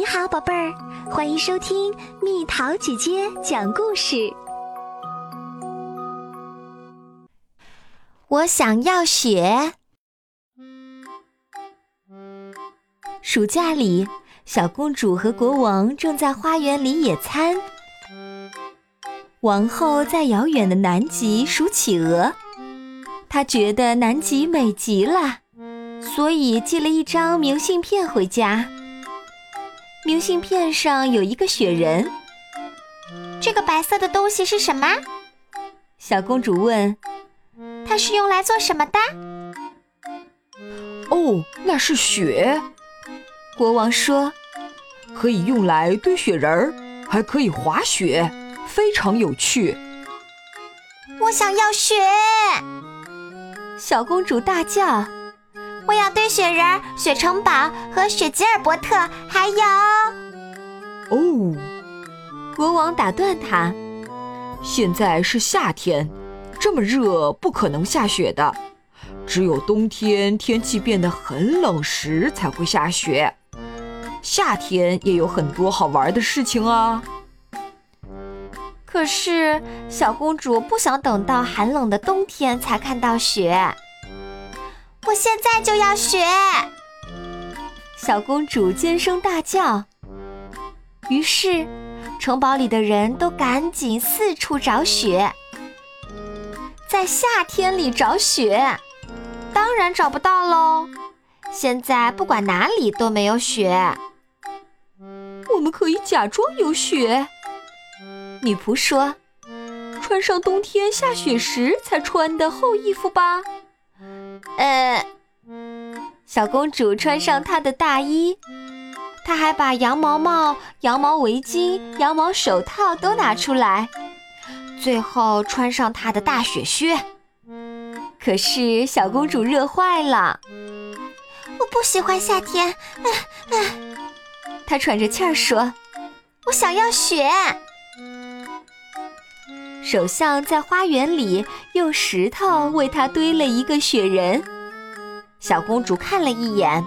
你好，宝贝儿，欢迎收听蜜桃姐姐讲故事。我想要雪。暑假里，小公主和国王正在花园里野餐。王后在遥远的南极数企鹅，她觉得南极美极了，所以寄了一张明信片回家。明信片上有一个雪人。这个白色的东西是什么？小公主问。它是用来做什么的？哦，那是雪。国王说，可以用来堆雪人儿，还可以滑雪，非常有趣。我想要雪！小公主大叫：“我要堆雪人、雪城堡和雪吉尔伯特，还有……”哦，国王打断他：“现在是夏天。”这么热，不可能下雪的。只有冬天天气变得很冷时才会下雪。夏天也有很多好玩的事情啊。可是小公主不想等到寒冷的冬天才看到雪。我现在就要雪！小公主尖声大叫。于是，城堡里的人都赶紧四处找雪。在夏天里找雪，当然找不到喽。现在不管哪里都没有雪。我们可以假装有雪。女仆说：“穿上冬天下雪时才穿的厚衣服吧。”呃，小公主穿上她的大衣，她还把羊毛帽、羊毛围巾、羊毛手套都拿出来。最后穿上她的大雪靴，可是小公主热坏了。我不喜欢夏天，她喘着气儿说：“我想要雪。”首相在花园里用石头为她堆了一个雪人。小公主看了一眼，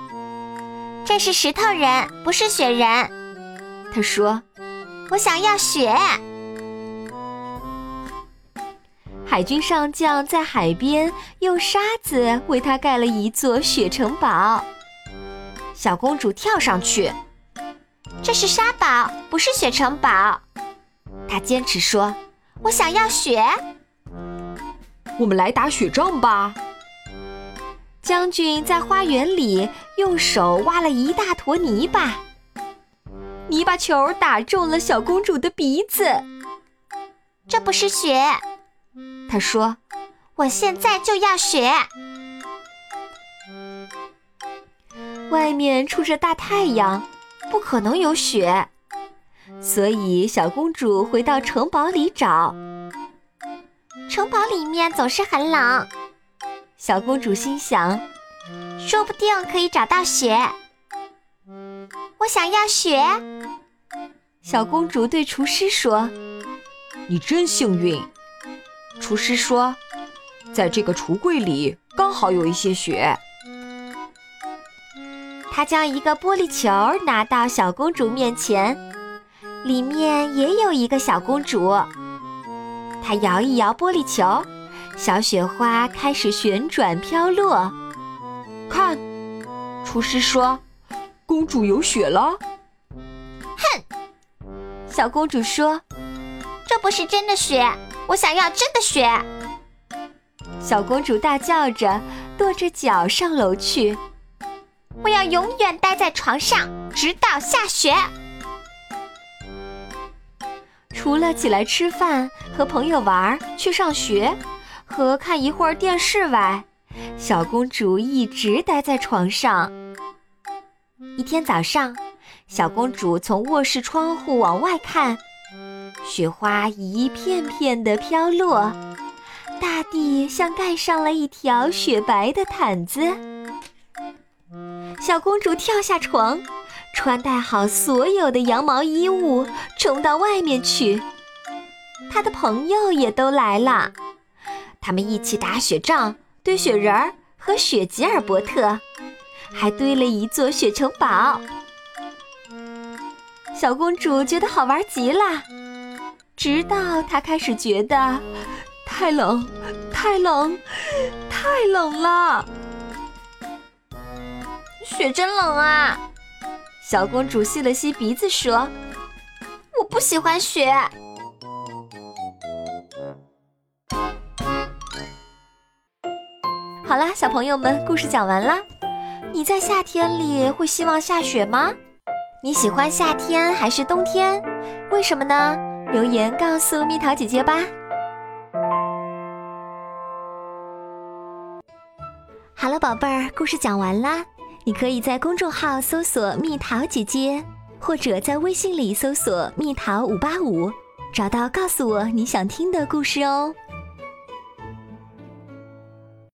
这是石头人，不是雪人。她说：“我想要雪。”海军上将在海边用沙子为他盖了一座雪城堡。小公主跳上去，这是沙堡，不是雪城堡。她坚持说：“我想要雪。”我们来打雪仗吧。将军在花园里用手挖了一大坨泥巴，泥巴球打中了小公主的鼻子。这不是雪。他说：“我现在就要雪。”外面出着大太阳，不可能有雪，所以小公主回到城堡里找。城堡里面总是很冷，小公主心想：“说不定可以找到雪。”我想要雪。小公主对厨师说：“你真幸运。”厨师说：“在这个橱柜里刚好有一些雪。”他将一个玻璃球拿到小公主面前，里面也有一个小公主。他摇一摇玻璃球，小雪花开始旋转飘落。看，厨师说：“公主有雪了。”哼，小公主说：“这不是真的雪。”我想要真的雪！小公主大叫着，跺着脚上楼去。我要永远待在床上，直到下雪。除了起来吃饭、和朋友玩、去上学和看一会儿电视外，小公主一直待在床上。一天早上，小公主从卧室窗户往外看。雪花一片片的飘落，大地像盖上了一条雪白的毯子。小公主跳下床，穿戴好所有的羊毛衣物，冲到外面去。她的朋友也都来了，他们一起打雪仗、堆雪人儿和雪吉尔伯特，还堆了一座雪城堡。小公主觉得好玩极了，直到她开始觉得太冷、太冷、太冷了。雪真冷啊！小公主吸了吸鼻子说：“我不喜欢雪。”好啦，小朋友们，故事讲完啦。你在夏天里会希望下雪吗？你喜欢夏天还是冬天？为什么呢？留言告诉蜜桃姐姐吧。好了，宝贝儿，故事讲完啦。你可以在公众号搜索“蜜桃姐姐”，或者在微信里搜索“蜜桃五八五”，找到告诉我你想听的故事哦。